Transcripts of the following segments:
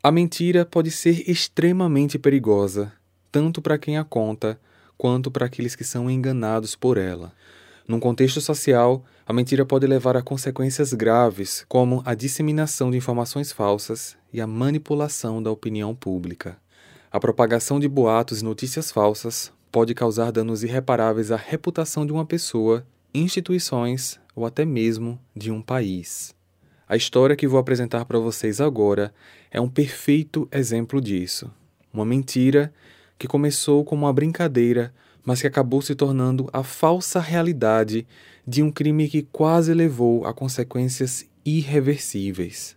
A mentira pode ser extremamente perigosa, tanto para quem a conta quanto para aqueles que são enganados por ela. Num contexto social, a mentira pode levar a consequências graves, como a disseminação de informações falsas e a manipulação da opinião pública. A propagação de boatos e notícias falsas pode causar danos irreparáveis à reputação de uma pessoa, instituições ou até mesmo de um país. A história que vou apresentar para vocês agora é um perfeito exemplo disso. Uma mentira que começou como uma brincadeira, mas que acabou se tornando a falsa realidade de um crime que quase levou a consequências irreversíveis.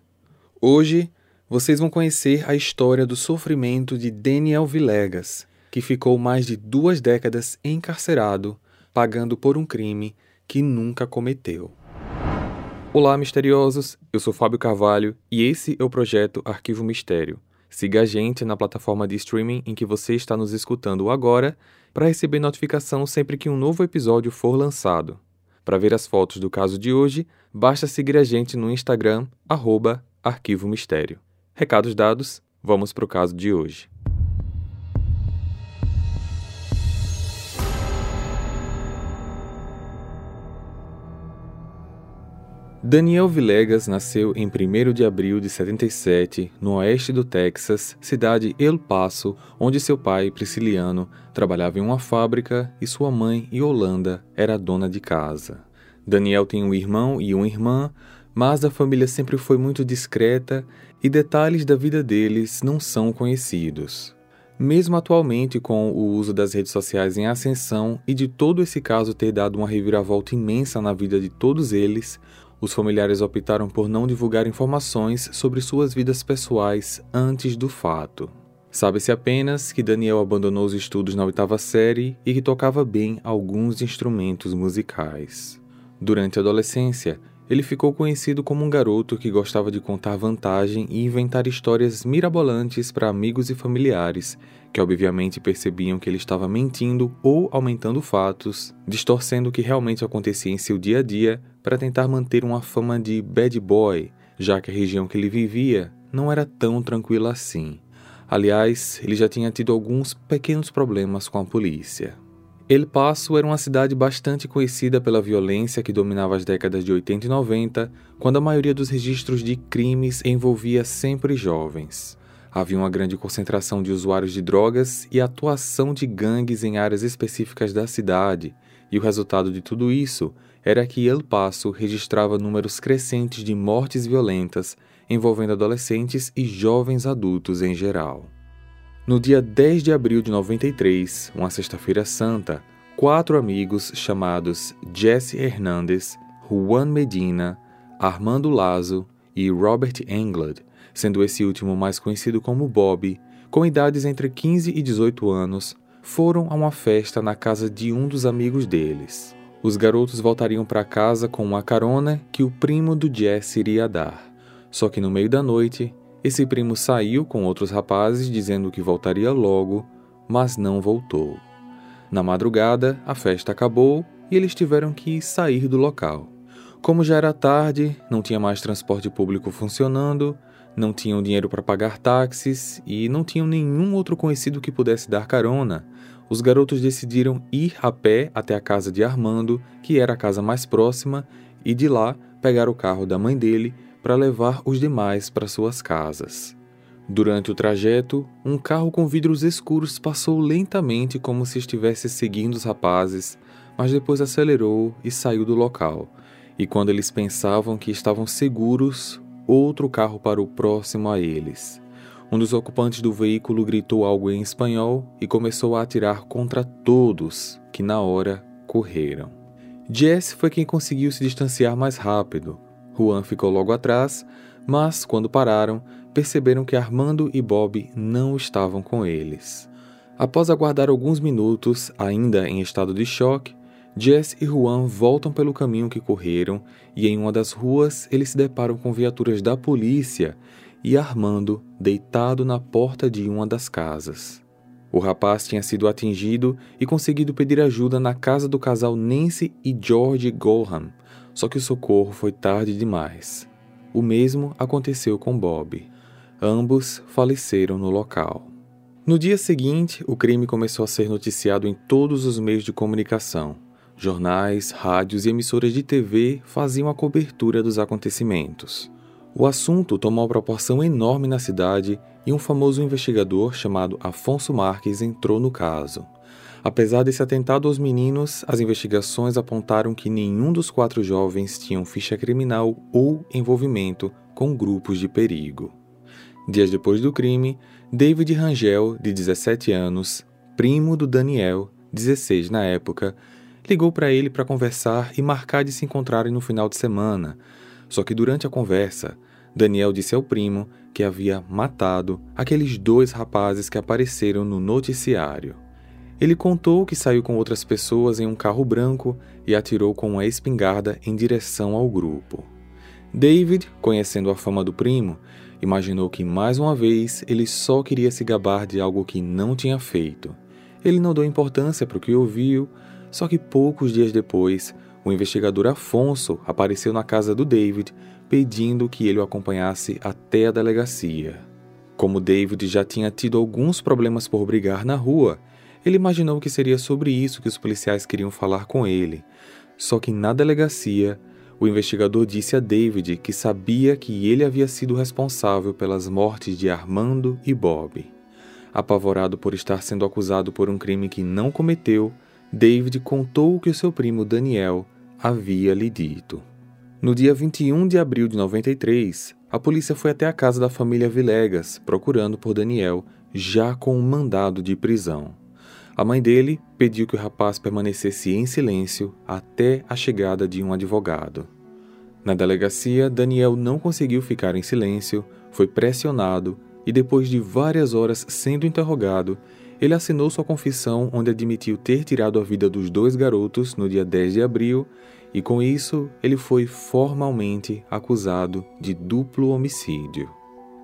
Hoje, vocês vão conhecer a história do sofrimento de Daniel Villegas, que ficou mais de duas décadas encarcerado, pagando por um crime que nunca cometeu. Olá, misteriosos! Eu sou Fábio Carvalho e esse é o projeto Arquivo Mistério. Siga a gente na plataforma de streaming em que você está nos escutando agora para receber notificação sempre que um novo episódio for lançado. Para ver as fotos do caso de hoje, basta seguir a gente no Instagram, arroba Arquivo Mistério. Recados dados, vamos para o caso de hoje. Daniel Villegas nasceu em 1 de abril de 77, no oeste do Texas, cidade El Paso, onde seu pai, Prisciliano, trabalhava em uma fábrica e sua mãe, Yolanda, era dona de casa. Daniel tem um irmão e uma irmã, mas a família sempre foi muito discreta e detalhes da vida deles não são conhecidos. Mesmo atualmente, com o uso das redes sociais em ascensão e de todo esse caso ter dado uma reviravolta imensa na vida de todos eles, os familiares optaram por não divulgar informações sobre suas vidas pessoais antes do fato. Sabe-se apenas que Daniel abandonou os estudos na oitava série e que tocava bem alguns instrumentos musicais. Durante a adolescência, ele ficou conhecido como um garoto que gostava de contar vantagem e inventar histórias mirabolantes para amigos e familiares, que obviamente percebiam que ele estava mentindo ou aumentando fatos, distorcendo o que realmente acontecia em seu dia a dia para tentar manter uma fama de bad boy, já que a região que ele vivia não era tão tranquila assim. Aliás, ele já tinha tido alguns pequenos problemas com a polícia. El Paso era uma cidade bastante conhecida pela violência que dominava as décadas de 80 e 90, quando a maioria dos registros de crimes envolvia sempre jovens. Havia uma grande concentração de usuários de drogas e atuação de gangues em áreas específicas da cidade, e o resultado de tudo isso era que El Paso registrava números crescentes de mortes violentas envolvendo adolescentes e jovens adultos em geral. No dia 10 de abril de 93, uma sexta-feira santa, quatro amigos chamados Jesse Hernandez, Juan Medina, Armando Lazo e Robert Englund, sendo esse último mais conhecido como Bob, com idades entre 15 e 18 anos, foram a uma festa na casa de um dos amigos deles. Os garotos voltariam para casa com uma carona que o primo do Jess iria dar. Só que no meio da noite, esse primo saiu com outros rapazes dizendo que voltaria logo, mas não voltou. Na madrugada, a festa acabou e eles tiveram que sair do local. Como já era tarde, não tinha mais transporte público funcionando, não tinham dinheiro para pagar táxis e não tinham nenhum outro conhecido que pudesse dar carona, os garotos decidiram ir a pé até a casa de Armando, que era a casa mais próxima, e de lá pegar o carro da mãe dele para levar os demais para suas casas. Durante o trajeto, um carro com vidros escuros passou lentamente como se estivesse seguindo os rapazes, mas depois acelerou e saiu do local. E quando eles pensavam que estavam seguros, outro carro parou próximo a eles. Um dos ocupantes do veículo gritou algo em espanhol e começou a atirar contra todos, que na hora correram. Jess foi quem conseguiu se distanciar mais rápido. Juan ficou logo atrás, mas quando pararam, perceberam que Armando e Bob não estavam com eles. Após aguardar alguns minutos, ainda em estado de choque, Jess e Juan voltam pelo caminho que correram e em uma das ruas eles se deparam com viaturas da polícia e Armando deitado na porta de uma das casas. O rapaz tinha sido atingido e conseguido pedir ajuda na casa do casal Nancy e George Gohan, só que o socorro foi tarde demais. O mesmo aconteceu com Bob. Ambos faleceram no local. No dia seguinte, o crime começou a ser noticiado em todos os meios de comunicação. Jornais, rádios e emissoras de TV faziam a cobertura dos acontecimentos. O assunto tomou uma proporção enorme na cidade e um famoso investigador chamado Afonso Marques entrou no caso. Apesar desse atentado aos meninos, as investigações apontaram que nenhum dos quatro jovens tinham ficha criminal ou envolvimento com grupos de perigo. Dias depois do crime, David Rangel, de 17 anos, primo do Daniel, 16 na época, ligou para ele para conversar e marcar de se encontrarem no final de semana. Só que durante a conversa, Daniel disse ao primo que havia matado aqueles dois rapazes que apareceram no noticiário. Ele contou que saiu com outras pessoas em um carro branco e atirou com uma espingarda em direção ao grupo. David, conhecendo a fama do primo, imaginou que mais uma vez ele só queria se gabar de algo que não tinha feito. Ele não deu importância para o que ouviu, só que poucos dias depois, o investigador Afonso apareceu na casa do David pedindo que ele o acompanhasse até a delegacia. Como David já tinha tido alguns problemas por brigar na rua, ele imaginou que seria sobre isso que os policiais queriam falar com ele. Só que na delegacia, o investigador disse a David que sabia que ele havia sido responsável pelas mortes de Armando e Bob. Apavorado por estar sendo acusado por um crime que não cometeu, David contou o que seu primo Daniel havia lhe dito. No dia 21 de abril de 93, a polícia foi até a casa da família Vilegas, procurando por Daniel, já com um mandado de prisão. A mãe dele pediu que o rapaz permanecesse em silêncio até a chegada de um advogado. Na delegacia, Daniel não conseguiu ficar em silêncio, foi pressionado e, depois de várias horas sendo interrogado, ele assinou sua confissão, onde admitiu ter tirado a vida dos dois garotos no dia 10 de abril e com isso ele foi formalmente acusado de duplo homicídio.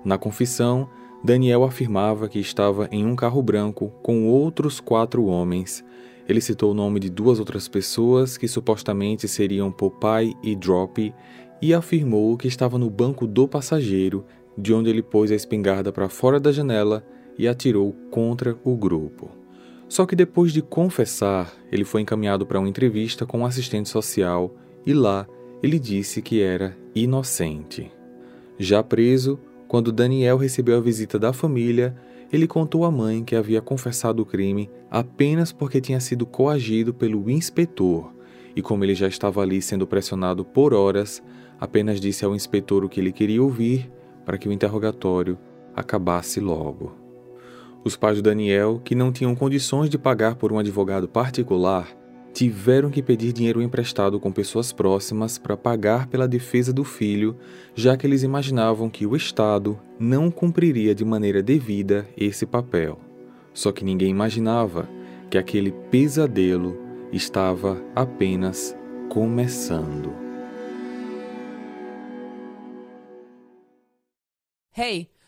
Na confissão, Daniel afirmava que estava em um carro branco com outros quatro homens. Ele citou o nome de duas outras pessoas que supostamente seriam Popeye e Drop e afirmou que estava no banco do passageiro, de onde ele pôs a espingarda para fora da janela e atirou contra o grupo. Só que depois de confessar, ele foi encaminhado para uma entrevista com um assistente social e lá ele disse que era inocente. Já preso, quando Daniel recebeu a visita da família, ele contou à mãe que havia confessado o crime apenas porque tinha sido coagido pelo inspetor e, como ele já estava ali sendo pressionado por horas, apenas disse ao inspetor o que ele queria ouvir para que o interrogatório acabasse logo. Os pais de Daniel, que não tinham condições de pagar por um advogado particular, tiveram que pedir dinheiro emprestado com pessoas próximas para pagar pela defesa do filho, já que eles imaginavam que o Estado não cumpriria de maneira devida esse papel. Só que ninguém imaginava que aquele pesadelo estava apenas começando. Hey!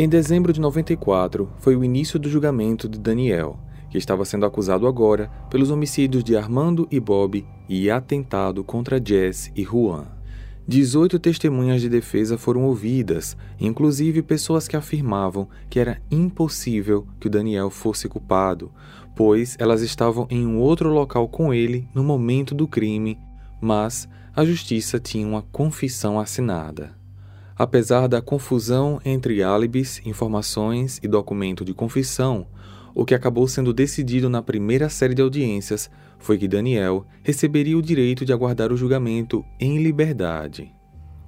Em dezembro de 94, foi o início do julgamento de Daniel, que estava sendo acusado agora pelos homicídios de Armando e Bob e atentado contra Jess e Juan. 18 testemunhas de defesa foram ouvidas, inclusive pessoas que afirmavam que era impossível que o Daniel fosse culpado, pois elas estavam em um outro local com ele no momento do crime, mas a justiça tinha uma confissão assinada. Apesar da confusão entre álibis, informações e documento de confissão, o que acabou sendo decidido na primeira série de audiências foi que Daniel receberia o direito de aguardar o julgamento em liberdade.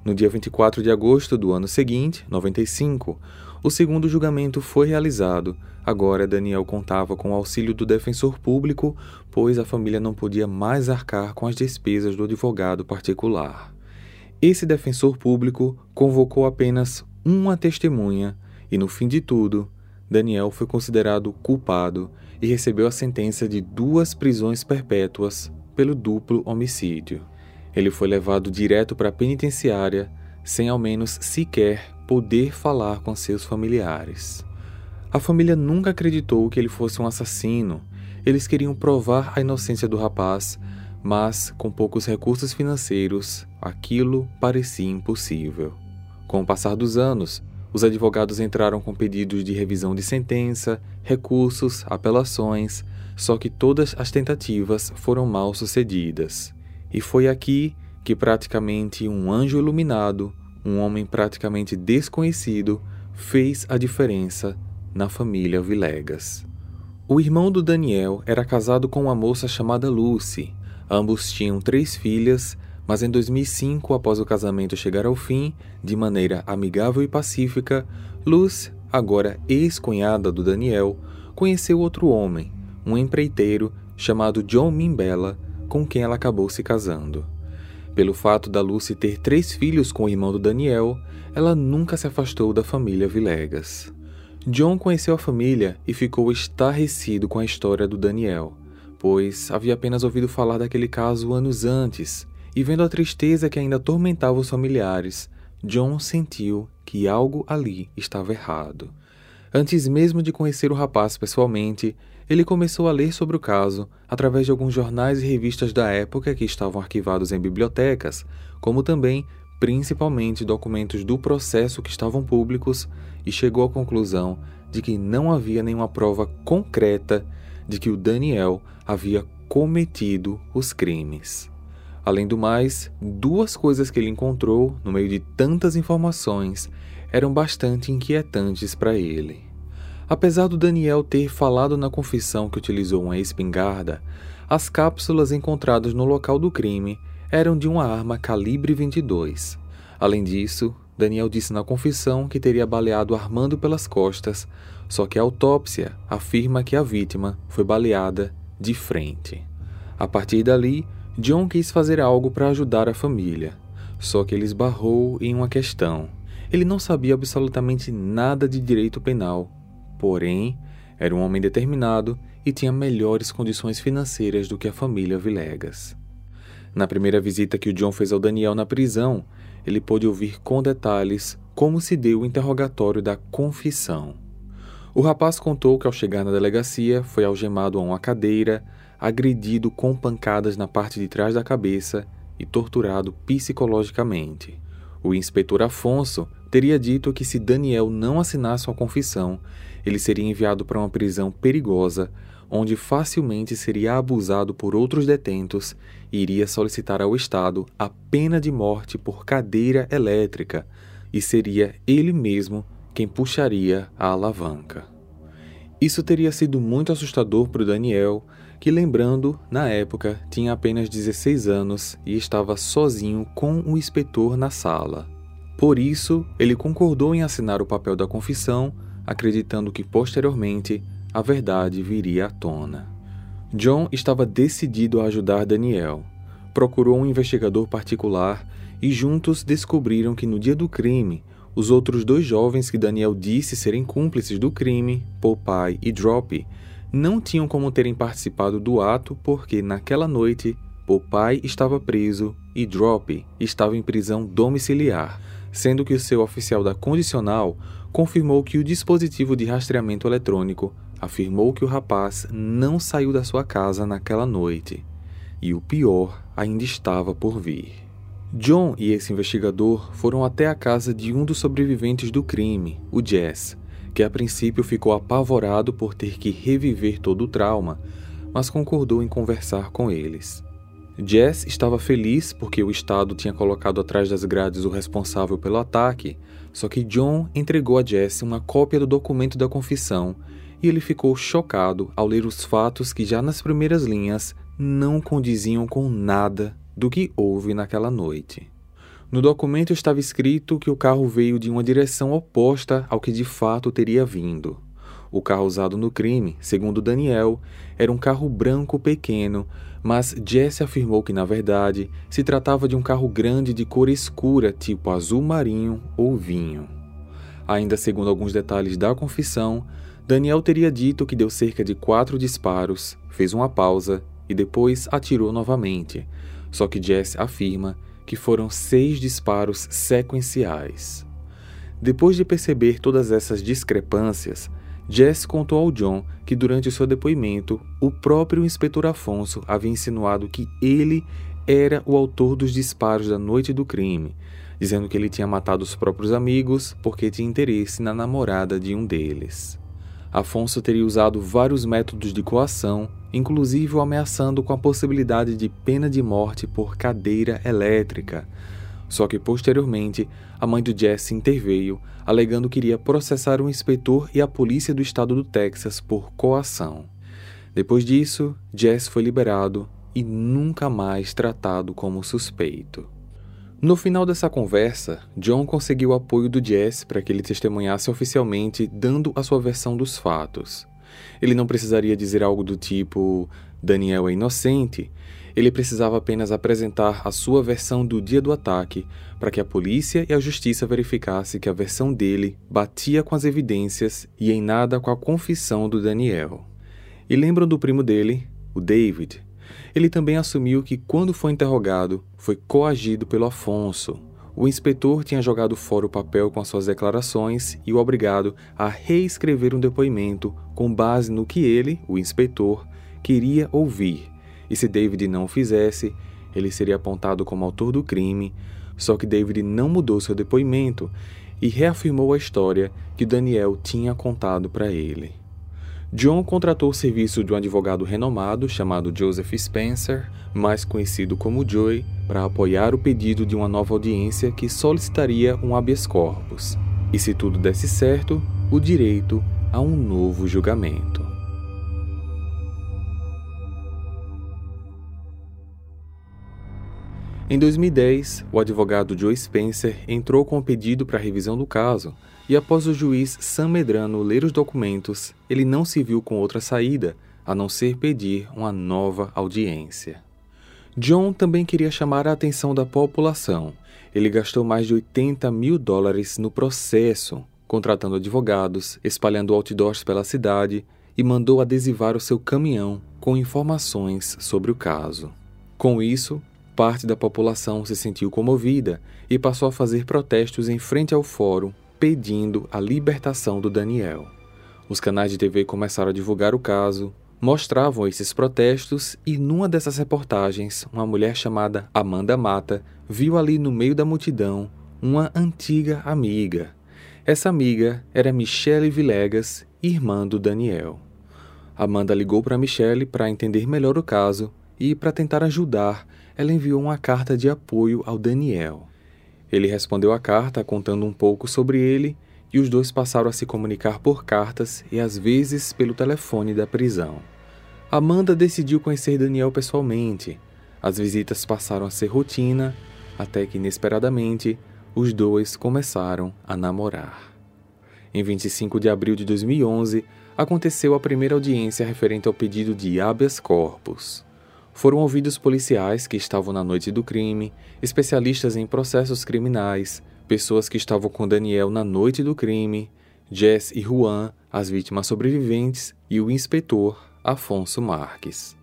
No dia 24 de agosto do ano seguinte, 95, o segundo julgamento foi realizado. Agora Daniel contava com o auxílio do defensor público, pois a família não podia mais arcar com as despesas do advogado particular. Esse defensor público convocou apenas uma testemunha e, no fim de tudo, Daniel foi considerado culpado e recebeu a sentença de duas prisões perpétuas pelo duplo homicídio. Ele foi levado direto para a penitenciária sem ao menos sequer poder falar com seus familiares. A família nunca acreditou que ele fosse um assassino. Eles queriam provar a inocência do rapaz, mas com poucos recursos financeiros, aquilo parecia impossível. Com o passar dos anos, os advogados entraram com pedidos de revisão de sentença, recursos, apelações, só que todas as tentativas foram mal sucedidas. E foi aqui que praticamente um anjo iluminado, um homem praticamente desconhecido, fez a diferença na família Vilegas. O irmão do Daniel era casado com uma moça chamada Lucy. Ambos tinham três filhas, mas em 2005, após o casamento chegar ao fim, de maneira amigável e pacífica, Lucy, agora ex-cunhada do Daniel, conheceu outro homem, um empreiteiro chamado John Mimbella, com quem ela acabou se casando. Pelo fato da Lucy ter três filhos com o irmão do Daniel, ela nunca se afastou da família Vilegas. John conheceu a família e ficou estarrecido com a história do Daniel, pois havia apenas ouvido falar daquele caso anos antes, e vendo a tristeza que ainda atormentava os familiares, John sentiu que algo ali estava errado. Antes mesmo de conhecer o rapaz pessoalmente, ele começou a ler sobre o caso através de alguns jornais e revistas da época que estavam arquivados em bibliotecas, como também, principalmente, documentos do processo que estavam públicos e chegou à conclusão de que não havia nenhuma prova concreta de que o Daniel havia cometido os crimes. Além do mais, duas coisas que ele encontrou no meio de tantas informações eram bastante inquietantes para ele. Apesar do Daniel ter falado na confissão que utilizou uma espingarda, as cápsulas encontradas no local do crime eram de uma arma calibre 22. Além disso, Daniel disse na confissão que teria baleado Armando pelas costas, só que a autópsia afirma que a vítima foi baleada de frente. A partir dali, John quis fazer algo para ajudar a família, só que ele esbarrou em uma questão. Ele não sabia absolutamente nada de direito penal, porém, era um homem determinado e tinha melhores condições financeiras do que a família Vilegas. Na primeira visita que o John fez ao Daniel na prisão, ele pôde ouvir com detalhes como se deu o interrogatório da confissão. O rapaz contou que ao chegar na delegacia foi algemado a uma cadeira, agredido com pancadas na parte de trás da cabeça e torturado psicologicamente. O inspetor Afonso teria dito que se Daniel não assinasse uma confissão, ele seria enviado para uma prisão perigosa, onde facilmente seria abusado por outros detentos e iria solicitar ao Estado a pena de morte por cadeira elétrica, e seria ele mesmo quem puxaria a alavanca. Isso teria sido muito assustador para o Daniel, que, lembrando, na época tinha apenas 16 anos e estava sozinho com o inspetor na sala. Por isso, ele concordou em assinar o papel da confissão, acreditando que posteriormente a verdade viria à tona. John estava decidido a ajudar Daniel. Procurou um investigador particular e juntos descobriram que no dia do crime, os outros dois jovens que Daniel disse serem cúmplices do crime, Popeye e Drop, não tinham como terem participado do ato porque naquela noite Popeye estava preso e Drop estava em prisão domiciliar, sendo que o seu oficial da condicional confirmou que o dispositivo de rastreamento eletrônico afirmou que o rapaz não saiu da sua casa naquela noite e o pior ainda estava por vir. John e esse investigador foram até a casa de um dos sobreviventes do crime, o Jess, que a princípio ficou apavorado por ter que reviver todo o trauma, mas concordou em conversar com eles. Jess estava feliz porque o Estado tinha colocado atrás das grades o responsável pelo ataque, só que John entregou a Jess uma cópia do documento da confissão e ele ficou chocado ao ler os fatos que já nas primeiras linhas não condiziam com nada do que houve naquela noite. No documento estava escrito que o carro veio de uma direção oposta ao que de fato teria vindo. O carro usado no crime, segundo Daniel, era um carro branco pequeno, mas Jesse afirmou que na verdade se tratava de um carro grande de cor escura, tipo azul marinho ou vinho. Ainda segundo alguns detalhes da confissão, Daniel teria dito que deu cerca de quatro disparos, fez uma pausa e depois atirou novamente. Só que Jess afirma que foram seis disparos sequenciais. Depois de perceber todas essas discrepâncias, Jess contou ao John que durante seu depoimento, o próprio inspetor Afonso havia insinuado que ele era o autor dos disparos da noite do crime, dizendo que ele tinha matado os próprios amigos porque tinha interesse na namorada de um deles. Afonso teria usado vários métodos de coação, inclusive o ameaçando com a possibilidade de pena de morte por cadeira elétrica. Só que posteriormente, a mãe do Jesse interveio, alegando que iria processar o inspetor e a polícia do estado do Texas por coação. Depois disso, Jesse foi liberado e nunca mais tratado como suspeito. No final dessa conversa, John conseguiu o apoio do Jess para que ele testemunhasse oficialmente, dando a sua versão dos fatos. Ele não precisaria dizer algo do tipo Daniel é inocente. Ele precisava apenas apresentar a sua versão do dia do ataque para que a polícia e a justiça verificassem que a versão dele batia com as evidências e em nada com a confissão do Daniel. E lembram do primo dele, o David, ele também assumiu que, quando foi interrogado, foi coagido pelo Afonso. O inspetor tinha jogado fora o papel com as suas declarações e o obrigado a reescrever um depoimento com base no que ele, o inspetor, queria ouvir. E se David não o fizesse, ele seria apontado como autor do crime. Só que David não mudou seu depoimento e reafirmou a história que Daniel tinha contado para ele. John contratou o serviço de um advogado renomado chamado Joseph Spencer, mais conhecido como Joey, para apoiar o pedido de uma nova audiência que solicitaria um habeas corpus. E se tudo desse certo, o direito a um novo julgamento. Em 2010, o advogado Joe Spencer entrou com o pedido para revisão do caso, e após o juiz Sam Medrano ler os documentos, ele não se viu com outra saída a não ser pedir uma nova audiência. John também queria chamar a atenção da população. Ele gastou mais de 80 mil dólares no processo, contratando advogados, espalhando outdoors pela cidade e mandou adesivar o seu caminhão com informações sobre o caso. Com isso, parte da população se sentiu comovida e passou a fazer protestos em frente ao fórum pedindo a libertação do Daniel. Os canais de TV começaram a divulgar o caso, mostravam esses protestos e numa dessas reportagens, uma mulher chamada Amanda Mata viu ali no meio da multidão uma antiga amiga. Essa amiga era Michelle Villegas, irmã do Daniel. Amanda ligou para Michelle para entender melhor o caso e, para tentar ajudar, ela enviou uma carta de apoio ao Daniel. Ele respondeu a carta contando um pouco sobre ele e os dois passaram a se comunicar por cartas e às vezes pelo telefone da prisão. Amanda decidiu conhecer Daniel pessoalmente. As visitas passaram a ser rotina, até que inesperadamente os dois começaram a namorar. Em 25 de abril de 2011, aconteceu a primeira audiência referente ao pedido de habeas corpus. Foram ouvidos policiais que estavam na noite do crime, especialistas em processos criminais, pessoas que estavam com Daniel na noite do crime, Jess e Juan, as vítimas sobreviventes, e o inspetor Afonso Marques.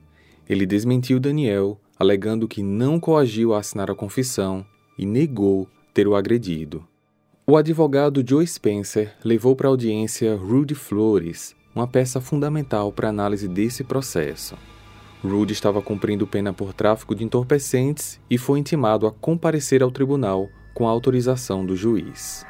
Ele desmentiu Daniel, alegando que não coagiu a assinar a confissão e negou ter o agredido. O advogado Joe Spencer levou para a audiência Rudy Flores, uma peça fundamental para a análise desse processo. Rudy estava cumprindo pena por tráfico de entorpecentes e foi intimado a comparecer ao tribunal com a autorização do juiz.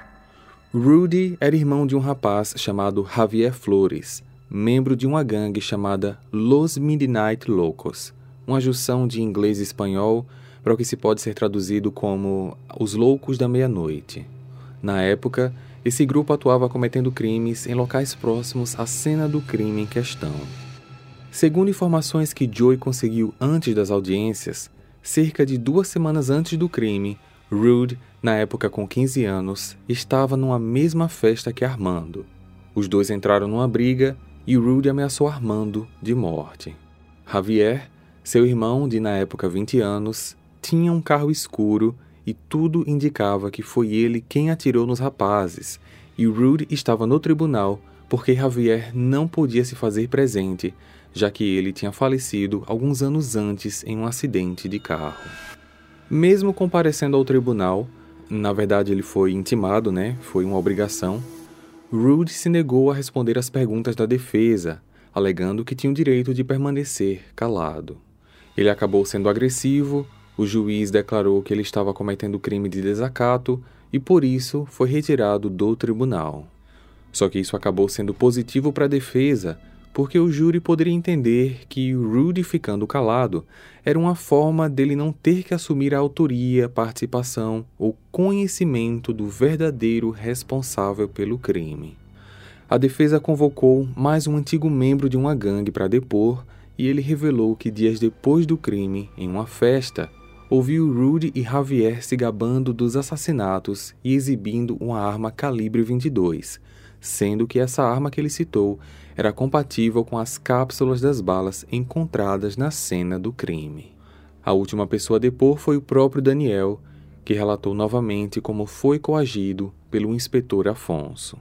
Rudy era irmão de um rapaz chamado Javier Flores, membro de uma gangue chamada Los Midnight Locos, uma junção de inglês e espanhol para o que se pode ser traduzido como os loucos da meia-noite. Na época, esse grupo atuava cometendo crimes em locais próximos à cena do crime em questão. Segundo informações que Joey conseguiu antes das audiências, cerca de duas semanas antes do crime, Rude, na época com 15 anos, estava numa mesma festa que Armando. Os dois entraram numa briga e Rude ameaçou Armando de morte. Javier, seu irmão de na época 20 anos, tinha um carro escuro e tudo indicava que foi ele quem atirou nos rapazes, e Rude estava no tribunal porque Javier não podia se fazer presente, já que ele tinha falecido alguns anos antes em um acidente de carro. Mesmo comparecendo ao tribunal, na verdade ele foi intimado, né? Foi uma obrigação. Rude se negou a responder às perguntas da defesa, alegando que tinha o direito de permanecer calado. Ele acabou sendo agressivo, o juiz declarou que ele estava cometendo crime de desacato e por isso foi retirado do tribunal. Só que isso acabou sendo positivo para a defesa, porque o júri poderia entender que Rudy ficando calado era uma forma dele não ter que assumir a autoria, participação ou conhecimento do verdadeiro responsável pelo crime. A defesa convocou mais um antigo membro de uma gangue para depor e ele revelou que dias depois do crime, em uma festa, ouviu Rudy e Javier se gabando dos assassinatos e exibindo uma arma calibre 22, sendo que essa arma que ele citou era compatível com as cápsulas das balas encontradas na cena do crime. A última pessoa a depor foi o próprio Daniel, que relatou novamente como foi coagido pelo inspetor Afonso.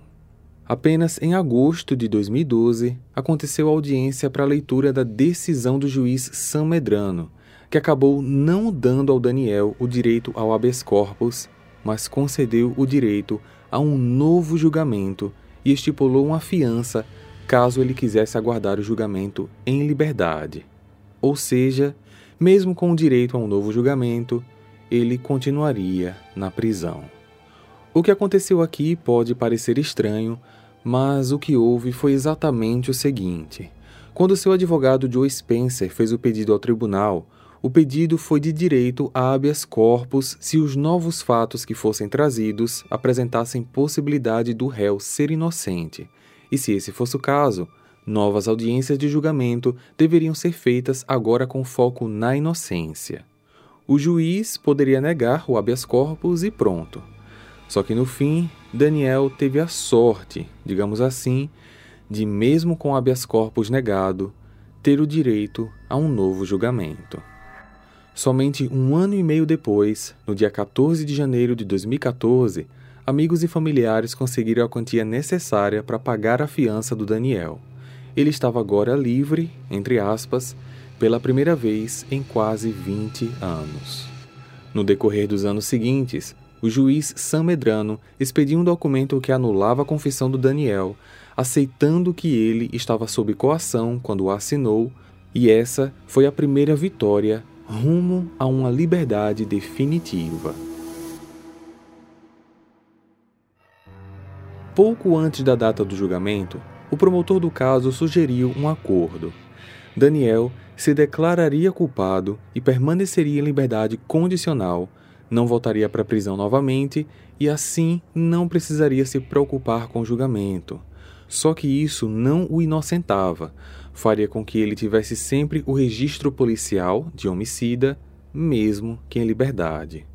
Apenas em agosto de 2012 aconteceu a audiência para a leitura da decisão do juiz Sam Medrano, que acabou não dando ao Daniel o direito ao habeas corpus, mas concedeu o direito a um novo julgamento e estipulou uma fiança caso ele quisesse aguardar o julgamento em liberdade. Ou seja, mesmo com o direito a um novo julgamento, ele continuaria na prisão. O que aconteceu aqui pode parecer estranho, mas o que houve foi exatamente o seguinte: quando seu advogado Joe Spencer fez o pedido ao tribunal, o pedido foi de direito a habeas corpus se os novos fatos que fossem trazidos apresentassem possibilidade do réu ser inocente. E se esse fosse o caso, novas audiências de julgamento deveriam ser feitas agora com foco na inocência. O juiz poderia negar o habeas corpus e pronto. Só que no fim, Daniel teve a sorte, digamos assim, de, mesmo com habeas corpus negado, ter o direito a um novo julgamento. Somente um ano e meio depois, no dia 14 de janeiro de 2014, amigos e familiares conseguiram a quantia necessária para pagar a fiança do Daniel. Ele estava agora livre, entre aspas, pela primeira vez em quase 20 anos. No decorrer dos anos seguintes, o juiz Sam Medrano expediu um documento que anulava a confissão do Daniel, aceitando que ele estava sob coação quando o assinou, e essa foi a primeira vitória rumo a uma liberdade definitiva. Pouco antes da data do julgamento, o promotor do caso sugeriu um acordo. Daniel se declararia culpado e permaneceria em liberdade condicional não voltaria para a prisão novamente e assim não precisaria se preocupar com o julgamento. Só que isso não o inocentava, faria com que ele tivesse sempre o registro policial de homicida, mesmo que em liberdade.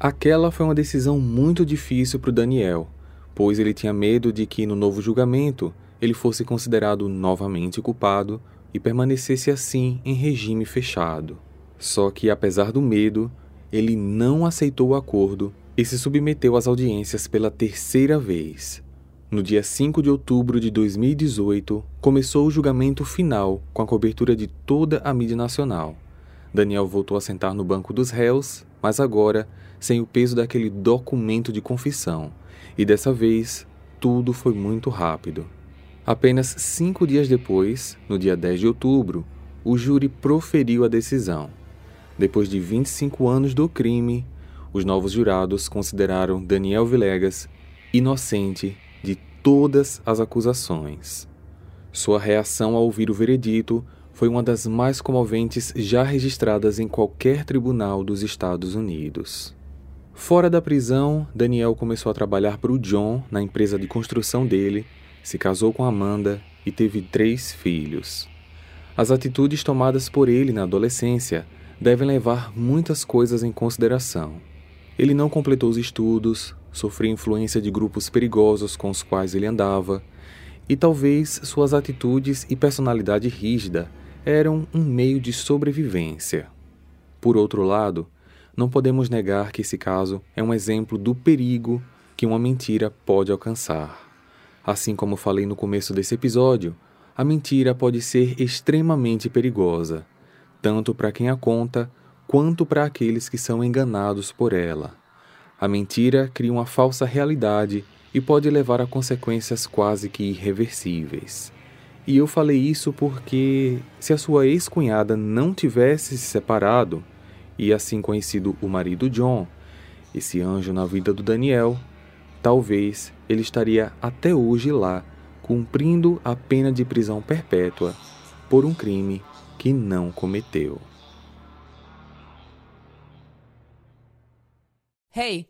Aquela foi uma decisão muito difícil para o Daniel, pois ele tinha medo de que no novo julgamento ele fosse considerado novamente culpado e permanecesse assim em regime fechado. Só que, apesar do medo, ele não aceitou o acordo e se submeteu às audiências pela terceira vez. No dia 5 de outubro de 2018, começou o julgamento final com a cobertura de toda a mídia nacional. Daniel voltou a sentar no banco dos réus, mas agora sem o peso daquele documento de confissão. E dessa vez, tudo foi muito rápido. Apenas cinco dias depois, no dia 10 de outubro, o júri proferiu a decisão. Depois de 25 anos do crime, os novos jurados consideraram Daniel Vilegas inocente de todas as acusações. Sua reação ao ouvir o veredito foi uma das mais comoventes já registradas em qualquer tribunal dos Estados Unidos. Fora da prisão, Daniel começou a trabalhar para o John na empresa de construção dele, se casou com Amanda e teve três filhos. As atitudes tomadas por ele na adolescência devem levar muitas coisas em consideração. Ele não completou os estudos, sofreu influência de grupos perigosos com os quais ele andava, e talvez suas atitudes e personalidade rígida eram um meio de sobrevivência. Por outro lado, não podemos negar que esse caso é um exemplo do perigo que uma mentira pode alcançar. Assim como falei no começo desse episódio, a mentira pode ser extremamente perigosa, tanto para quem a conta quanto para aqueles que são enganados por ela. A mentira cria uma falsa realidade e pode levar a consequências quase que irreversíveis. E eu falei isso porque, se a sua ex-cunhada não tivesse se separado, e assim conhecido o marido John, esse anjo na vida do Daniel, talvez ele estaria até hoje lá, cumprindo a pena de prisão perpétua por um crime que não cometeu. Hey,